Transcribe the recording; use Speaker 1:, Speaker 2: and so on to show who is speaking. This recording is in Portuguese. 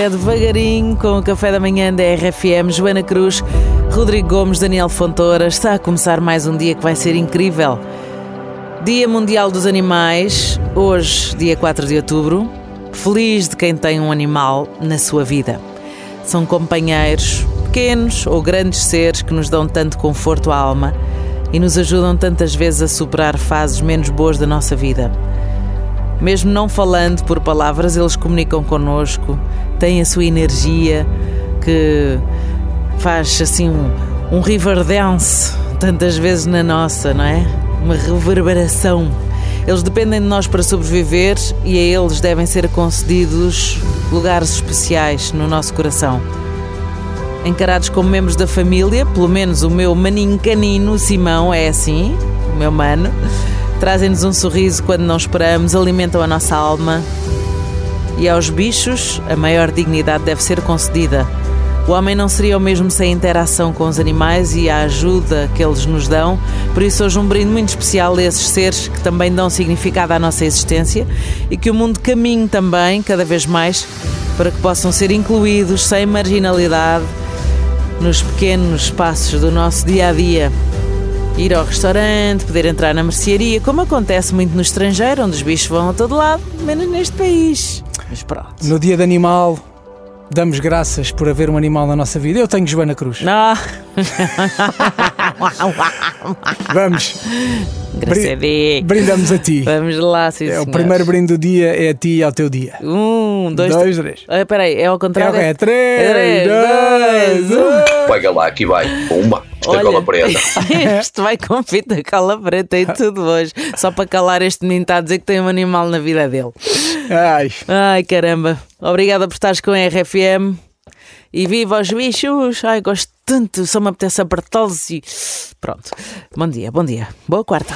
Speaker 1: é devagarinho com o café da manhã da RFM, Joana Cruz, Rodrigo Gomes, Daniel Fontoura. Está a começar mais um dia que vai ser incrível. Dia Mundial dos Animais, hoje, dia 4 de outubro. Feliz de quem tem um animal na sua vida. São companheiros, pequenos ou grandes seres que nos dão tanto conforto à alma e nos ajudam tantas vezes a superar fases menos boas da nossa vida. Mesmo não falando por palavras, eles comunicam connosco, têm a sua energia que faz assim um, um river dance tantas vezes na nossa, não é? Uma reverberação. Eles dependem de nós para sobreviver e a eles devem ser concedidos lugares especiais no nosso coração. Encarados como membros da família, pelo menos o meu maninho canino, Simão, é assim, o meu mano trazem-nos um sorriso quando não esperamos, alimentam a nossa alma. E aos bichos, a maior dignidade deve ser concedida. O homem não seria o mesmo sem a interação com os animais e a ajuda que eles nos dão, por isso hoje um brinde muito especial a esses seres que também dão significado à nossa existência e que o mundo caminhe também, cada vez mais, para que possam ser incluídos sem marginalidade nos pequenos passos do nosso dia a dia ir ao restaurante, poder entrar na mercearia, como acontece muito no estrangeiro, onde os bichos vão a todo lado, menos neste país. Mas pronto.
Speaker 2: No dia de animal, damos graças por haver um animal na nossa vida. Eu tenho Joana Cruz.
Speaker 1: Ah.
Speaker 2: Vamos.
Speaker 1: Engraçadinho.
Speaker 2: Brindamos a ti.
Speaker 1: Vamos lá, sim,
Speaker 2: É, o primeiro brinde do dia é a ti e ao teu dia.
Speaker 1: Um, dois,
Speaker 2: Dois, três.
Speaker 1: Ah, Espera aí, é ao contrário?
Speaker 2: É, três,
Speaker 1: Três,
Speaker 2: dois,
Speaker 1: dois,
Speaker 2: um.
Speaker 3: Pega lá, aqui vai. Uma.
Speaker 1: Olha,
Speaker 3: cola preta.
Speaker 1: Isto vai com fita cola preta e tudo hoje. Só para calar este menino está a dizer que tem um animal na vida dele.
Speaker 2: Ai,
Speaker 1: Ai caramba. Obrigada por estares com a RFM. E viva os bichos! Ai, gosto tanto, só me apetece apertá-los e. Pronto. Bom dia, bom dia. Boa quarta.